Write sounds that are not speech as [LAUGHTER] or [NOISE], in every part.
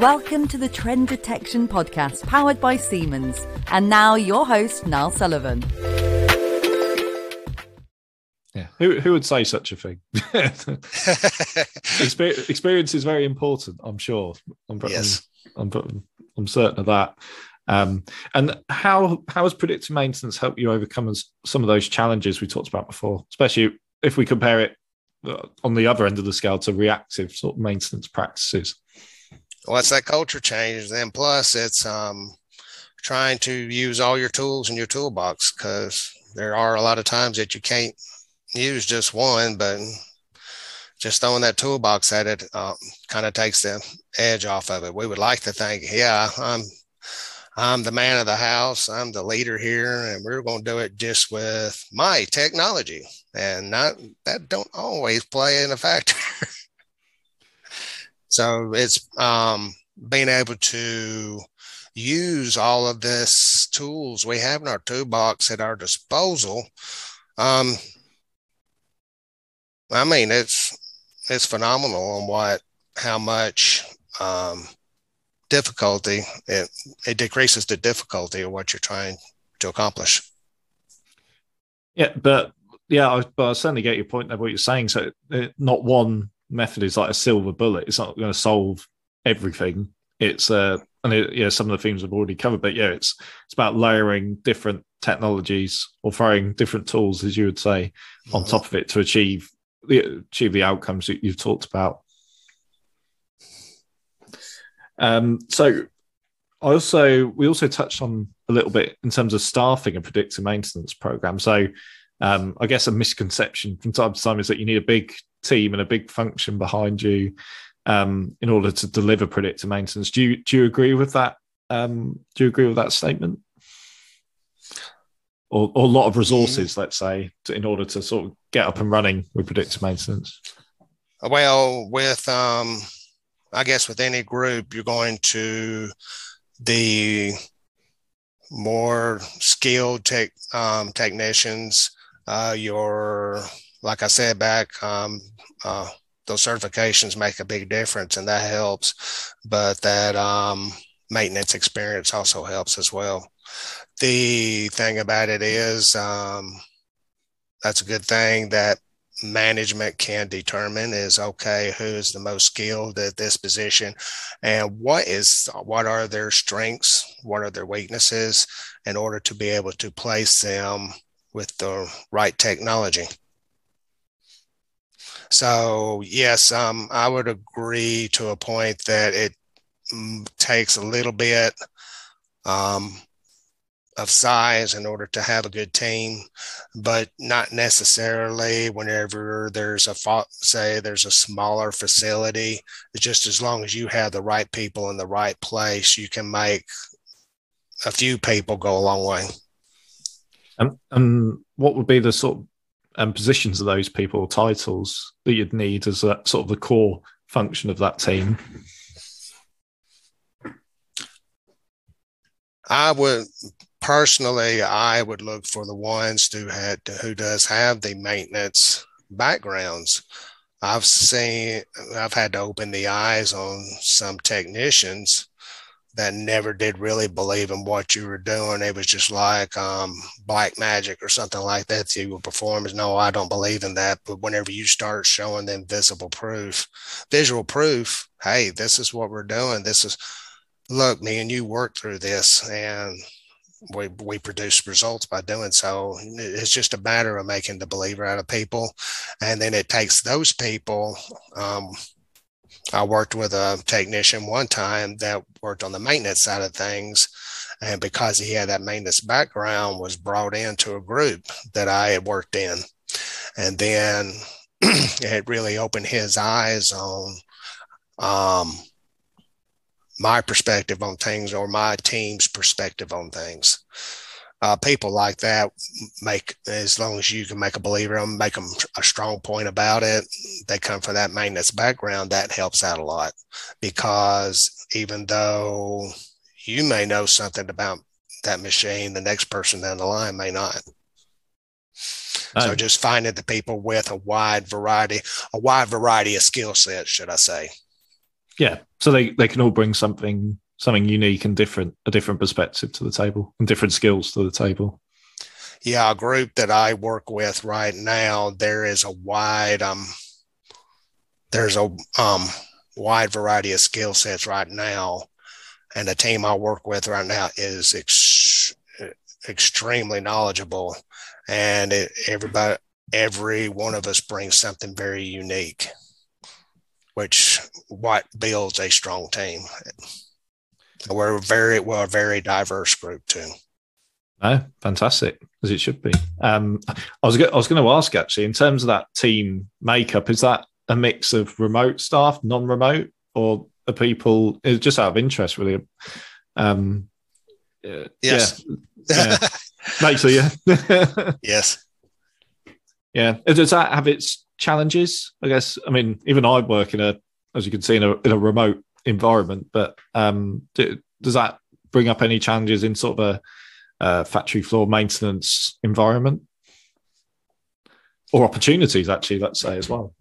Welcome to the Trend Detection Podcast, powered by Siemens. And now, your host, Niall Sullivan. Yeah, who, who would say such a thing? [LAUGHS] Experience is very important, I'm sure. I'm, yes. I'm, I'm, I'm certain of that. Um, and how how has predictive maintenance helped you overcome some of those challenges we talked about before, especially if we compare it uh, on the other end of the scale to reactive sort of maintenance practices? It's that culture change. Then plus it's um, trying to use all your tools in your toolbox because there are a lot of times that you can't use just one, but just throwing that toolbox at it uh, kind of takes the edge off of it. We would like to think, yeah, I'm I'm the man of the house. I'm the leader here, and we're going to do it just with my technology, and not that don't always play in a factor. [LAUGHS] So it's um, being able to use all of this tools we have in our toolbox at our disposal. Um, I mean, it's it's phenomenal on what how much um, difficulty it it decreases the difficulty of what you're trying to accomplish. Yeah, but yeah, I, but I certainly get your point there. What you're saying, so it, not one method is like a silver bullet. It's not going to solve everything. It's uh, and it, yeah, some of the themes I've already covered, but yeah, it's it's about layering different technologies or throwing different tools, as you would say, on top of it to achieve the achieve the outcomes that you've talked about. Um, so I also we also touched on a little bit in terms of staffing a predictive maintenance program. So um, I guess a misconception from time to time is that you need a big team and a big function behind you um, in order to deliver predictive maintenance. Do you do you agree with that? Um, do you agree with that statement? Or, or a lot of resources, let's say, to, in order to sort of get up and running with predictive maintenance. Well, with um, I guess with any group, you're going to the more skilled tech um, technicians, uh, your like I said back, um, uh, those certifications make a big difference and that helps. But that um, maintenance experience also helps as well. The thing about it is, um, that's a good thing that management can determine is okay who is the most skilled at this position and what is what are their strengths what are their weaknesses in order to be able to place them with the right technology so yes, um, I would agree to a point that it mm, takes a little bit um, of size in order to have a good team, but not necessarily whenever there's a say there's a smaller facility. Just as long as you have the right people in the right place, you can make a few people go a long way. Um, um, what would be the sort of and positions of those people, titles that you'd need as a, sort of the core function of that team? I would personally, I would look for the ones who had who does have the maintenance backgrounds. I've seen, I've had to open the eyes on some technicians that never did really believe in what you were doing. It was just like um, black magic or something like that. You would perform as no, I don't believe in that. But whenever you start showing them visible proof, visual proof, hey, this is what we're doing. This is look, me and you worked through this and we we produce results by doing so. It's just a matter of making the believer out of people, and then it takes those people. Um, I worked with a technician one time that worked on the maintenance side of things. And because he had that maintenance background, was brought into a group that I had worked in. And then [CLEARS THROAT] it really opened his eyes on um, my perspective on things or my team's perspective on things uh, people like that make as long as you can make a believer them, make them a strong point about it. They come from that maintenance background. That helps out a lot because even though you may know something about that machine, the next person down the line may not. So just finding the people with a wide variety, a wide variety of skill sets, should I say? Yeah, so they they can all bring something something unique and different, a different perspective to the table and different skills to the table. Yeah, a group that I work with right now, there is a wide um there's a um wide variety of skill sets right now. And the team I work with right now is ex- extremely knowledgeable. And it, everybody, every one of us brings something very unique, which what builds a strong team. We're very we're a very diverse group too. No, fantastic as it should be. Um, I was I was going to ask actually in terms of that team makeup, is that a mix of remote staff, non-remote, or are people just out of interest really? Um, yes. Yeah. [LAUGHS] yeah. Mostly, [LAUGHS] yeah. yes. Yeah. Does that have its challenges? I guess. I mean, even I work in a, as you can see, in a, in a remote environment. But um, do, does that bring up any challenges in sort of a, a factory floor maintenance environment, or opportunities? Actually, let's say as well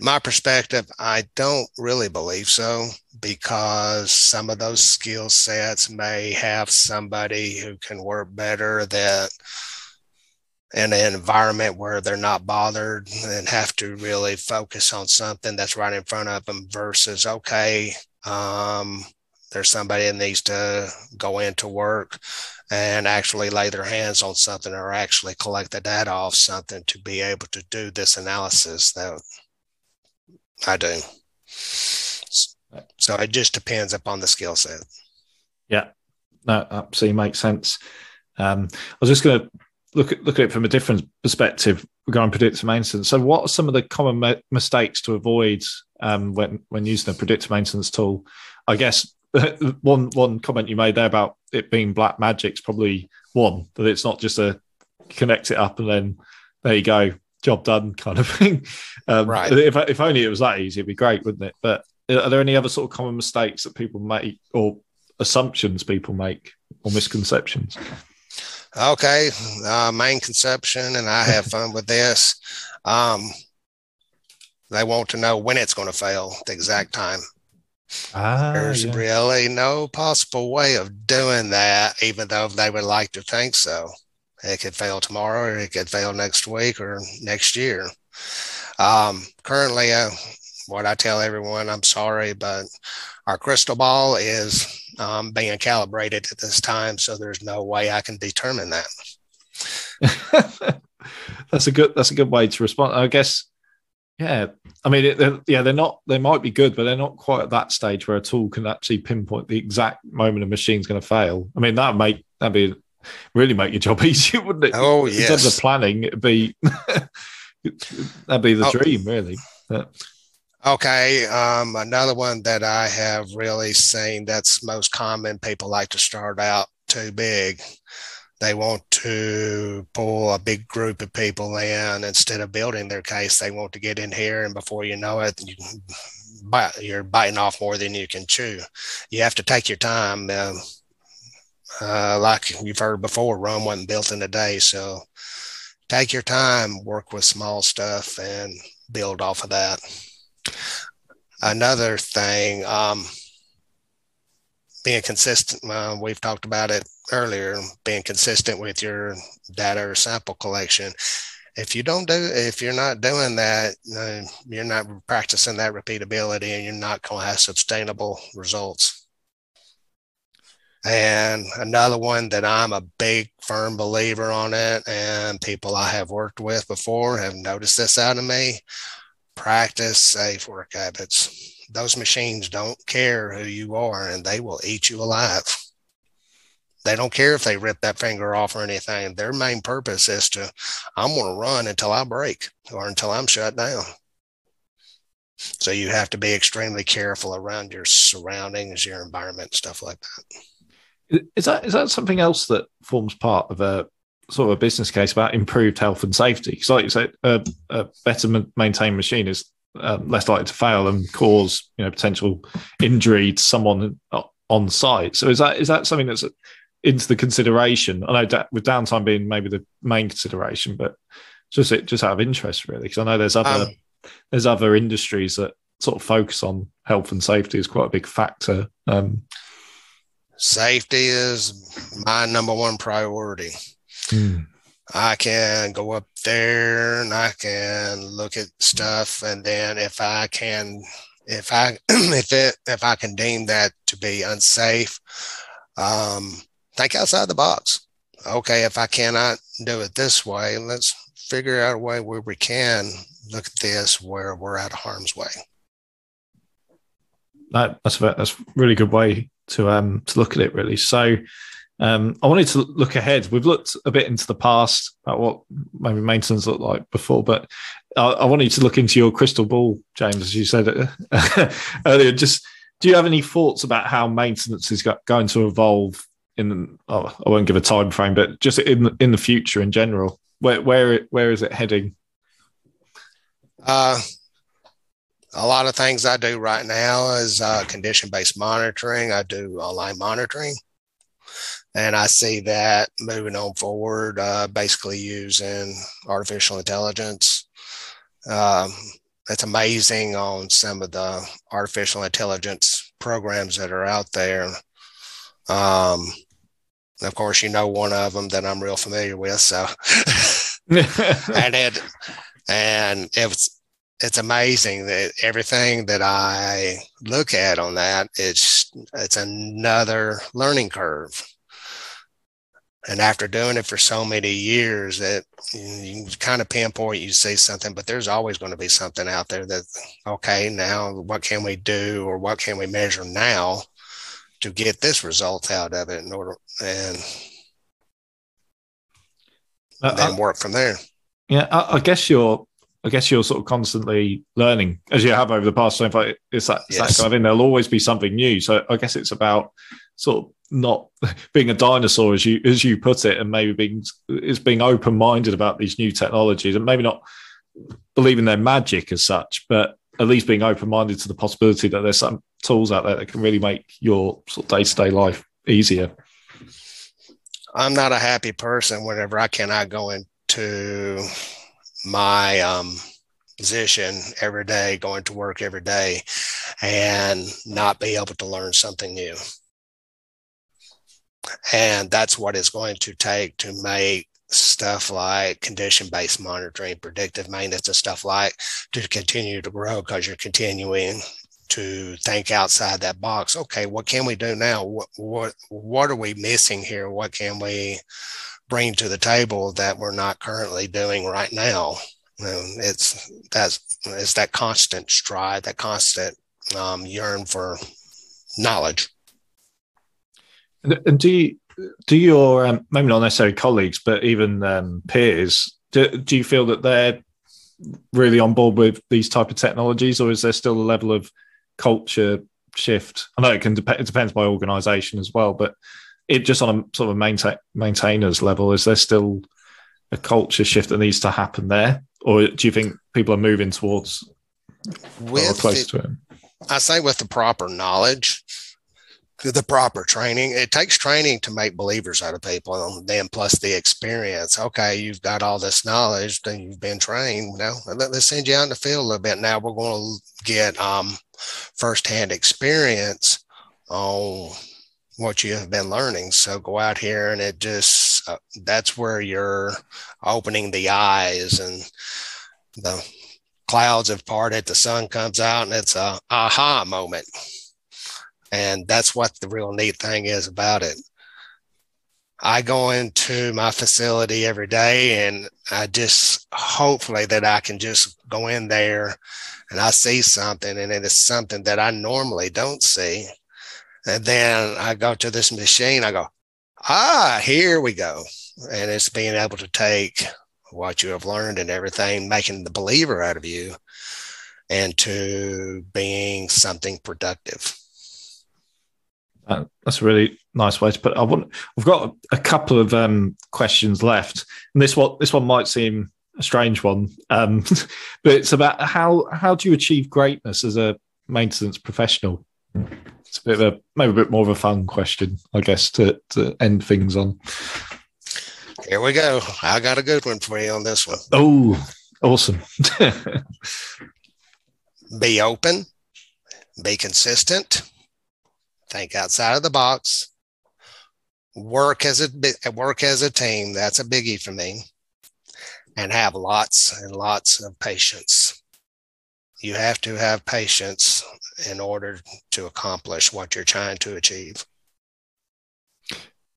my perspective, I don't really believe so because some of those skill sets may have somebody who can work better that in an environment where they're not bothered and have to really focus on something that's right in front of them versus okay um, there's somebody that needs to go into work and actually lay their hands on something or actually collect the data off something to be able to do this analysis that I do. So it just depends upon the skill set. Yeah, that absolutely makes sense. Um, I was just going to look at look at it from a different perspective regarding predictive maintenance. So, what are some of the common ma- mistakes to avoid um, when when using a predictive maintenance tool? I guess [LAUGHS] one one comment you made there about it being black magic's probably one that it's not just a connect it up and then there you go job done kind of [LAUGHS] thing. Um, right. If, if only it was that easy, it'd be great, wouldn't it? But are there any other sort of common mistakes that people make or assumptions people make or misconceptions? Okay, uh, main conception, and I have fun with this. Um, they want to know when it's going to fail, the exact time. Ah, There's yeah. really no possible way of doing that, even though they would like to think so. It could fail tomorrow, or it could fail next week or next year. Um, currently, uh, what I tell everyone, I'm sorry, but our crystal ball is um, being calibrated at this time, so there's no way I can determine that. [LAUGHS] that's a good. That's a good way to respond. I guess. Yeah, I mean, it, they're, yeah, they're not. They might be good, but they're not quite at that stage where a tool can actually pinpoint the exact moment a machine's going to fail. I mean, that make that'd be really make your job [LAUGHS] easier, wouldn't it? Oh, yes. In terms of planning, it'd be [LAUGHS] that'd be the oh. dream, really. But. Okay, um, another one that I have really seen that's most common. People like to start out too big. They want to pull a big group of people in instead of building their case. They want to get in here, and before you know it, you you're biting off more than you can chew. You have to take your time. Uh, uh, like you've heard before, Rome wasn't built in a day. So take your time, work with small stuff, and build off of that. Another thing, um, being consistent, uh, we've talked about it earlier, being consistent with your data or sample collection. If you don't do, if you're not doing that, uh, you're not practicing that repeatability and you're not going to have sustainable results. And another one that I'm a big firm believer on it, and people I have worked with before have noticed this out of me practice safe work habits. Those machines don't care who you are and they will eat you alive. They don't care if they rip that finger off or anything. Their main purpose is to, I'm going to run until I break or until I'm shut down. So you have to be extremely careful around your surroundings, your environment, stuff like that. Is that is that something else that forms part of a sort of a business case about improved health and safety? Because, like you said, a, a better maintained machine is uh, less likely to fail and cause you know potential injury to someone on site. So is that is that something that's into the consideration? I know da- with downtime being maybe the main consideration, but just just out of interest, really, because I know there's other um, there's other industries that sort of focus on health and safety is quite a big factor. Um, Safety is my number one priority. Mm, I can go up there and I can look at stuff, and then if I can, if I [CLEARS THROAT] if it if I can deem that to be unsafe, um, think outside the box. Okay, if I cannot do it this way, let's figure out a way where we can look at this where we're out of harm's way. that, that's a, that's a really good way to um to look at it really. So um, I wanted to look ahead. We've looked a bit into the past about what maybe maintenance looked like before, but I, I wanted to look into your crystal ball, James, as you said [LAUGHS] earlier. Just do you have any thoughts about how maintenance is going to evolve in? Oh, I won't give a time frame, but just in in the future in general. Where where where is it heading? Uh, a lot of things I do right now is uh, condition based monitoring. I do online monitoring. And I see that moving on forward, uh, basically using artificial intelligence. Um, it's amazing on some of the artificial intelligence programs that are out there. Um, of course, you know one of them that I'm real familiar with. So, [LAUGHS] and it, and it's it's amazing that everything that I look at on that it's it's another learning curve. And after doing it for so many years, that you kind of pinpoint, you see something, but there's always going to be something out there that, okay, now what can we do or what can we measure now to get this result out of it in order and Uh, then I- work from there. Yeah, I, I guess you're. I guess you're sort of constantly learning as you have over the past. So if I, it's that, it's that Yes. kind of thing. There'll always be something new. So I guess it's about sort of not [LAUGHS] being a dinosaur, as you as you put it, and maybe being is being open minded about these new technologies, and maybe not believing they're magic as such, but at least being open minded to the possibility that there's some tools out there that can really make your sort of day to day life easier. I'm not a happy person whenever I cannot go into my um, position every day, going to work every day, and not be able to learn something new. And that's what it's going to take to make stuff like condition based monitoring, predictive maintenance, and stuff like to continue to grow because you're continuing to think outside that box. Okay, what can we do now? What what what are we missing here? What can we bring to the table that we're not currently doing right now? Um, it's that's it's that constant stride, that constant um, yearn for knowledge. And, do you, do your um, maybe not necessarily colleagues, but even um, peers, do, do you feel that they're really on board with these type of technologies, or is there still a level of culture shift? I know it can dep- it depends by organisation as well, but it just on a sort of maintain maintainers level, is there still a culture shift that needs to happen there, or do you think people are moving towards or With close the- to it? I say with the proper knowledge, the proper training. It takes training to make believers out of people, and then plus the experience. Okay, you've got all this knowledge, then you've been trained. Now let, us send you out in the field a little bit. Now we're going to get um, firsthand experience on what you have been learning. So go out here, and it just uh, that's where you're opening the eyes and the clouds have parted, the sun comes out, and it's a aha moment. And that's what the real neat thing is about it. I go into my facility every day and I just hopefully that I can just go in there and I see something and it is something that I normally don't see. And then I go to this machine, I go, ah, here we go. And it's being able to take what you have learned and everything, making the believer out of you and to being something productive. Uh, that's a really nice way to put it. I want. I've got a couple of um, questions left, and this one this one might seem a strange one, um, [LAUGHS] but it's about how how do you achieve greatness as a maintenance professional? It's a bit of a maybe a bit more of a fun question, I guess, to to end things on. Here we go. I got a good one for you on this one. Oh, awesome! [LAUGHS] be open, be consistent, think outside of the box, work as a work as a team. That's a biggie for me, and have lots and lots of patience. You have to have patience in order to accomplish what you're trying to achieve.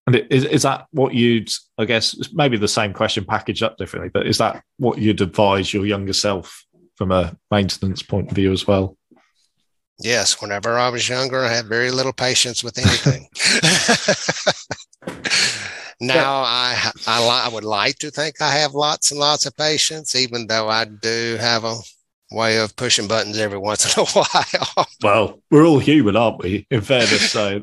And is, is that what you'd, I guess, maybe the same question packaged up differently, but is that what you'd advise your younger self from a maintenance point of view as well? Yes, whenever I was younger, I had very little patience with anything. [LAUGHS] [LAUGHS] now I, I I would like to think I have lots and lots of patience, even though I do have a way of pushing buttons every once in a [LAUGHS] while. well, we're all human, aren't we? In fairness, so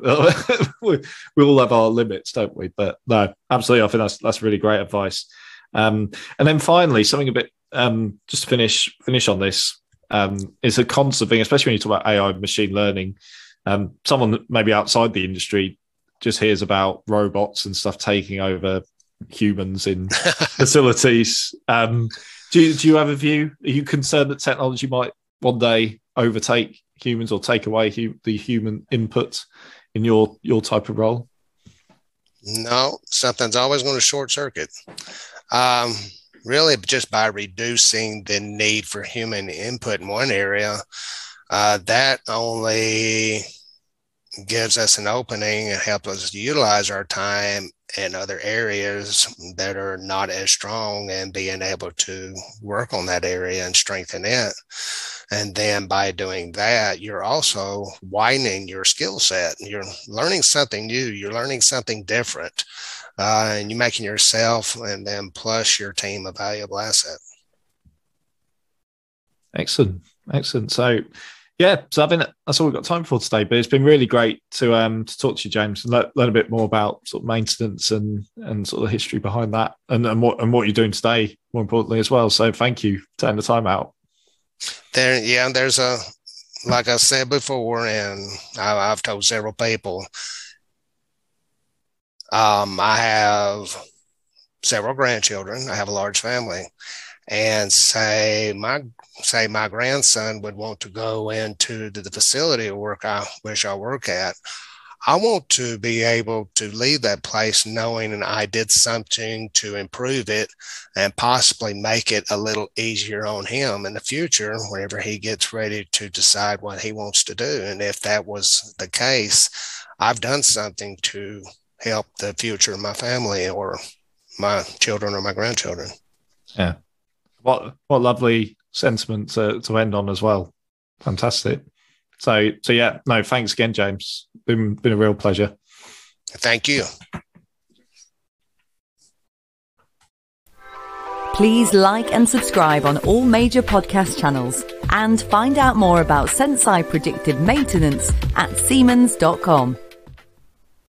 we, we all have our limits, don't we? But no, absolutely, I think that's that's really great advice. Um, and then finally, something a bit um, just to finish finish on this um, is a constant thing, especially when you talk about AI and machine learning. Um, someone maybe outside the industry just hears about robots and stuff taking over humans in [LAUGHS] facilities. Um, do, you, do you have a view? Are you concerned that technology might one day overtake humans or take away hu- the human input in your your type of role? No, something's always going to short circuit. Um, really just by reducing the need for human input in one area, uh, that only gives us an opening and helps us utilize our time in other areas that are not as strong and being able to work on that area and strengthen it. And then by doing that, you're also widening your skill set. You're learning something new. You're learning something different uh, and you're making yourself and then plus your team a valuable asset. Excellent, excellent. So, yeah, so I think that's all we've got time for today. But it's been really great to um to talk to you, James, and learn, learn a bit more about sort of maintenance and and sort of the history behind that, and, and what and what you're doing today, more importantly as well. So, thank you for taking the time out. There, yeah, there's a like I said before, and I, I've told several people um, I have several grandchildren. I have a large family, and say my say my grandson would want to go into the, the facility or work I wish I work at. I want to be able to leave that place knowing I did something to improve it and possibly make it a little easier on him in the future whenever he gets ready to decide what he wants to do. And if that was the case, I've done something to help the future of my family or my children or my grandchildren. Yeah. What what lovely sentiment to, to end on as well. Fantastic. So so yeah, no, thanks again, James. Been been a real pleasure. Thank you. Please like and subscribe on all major podcast channels and find out more about Senseye predictive maintenance at Siemens.com.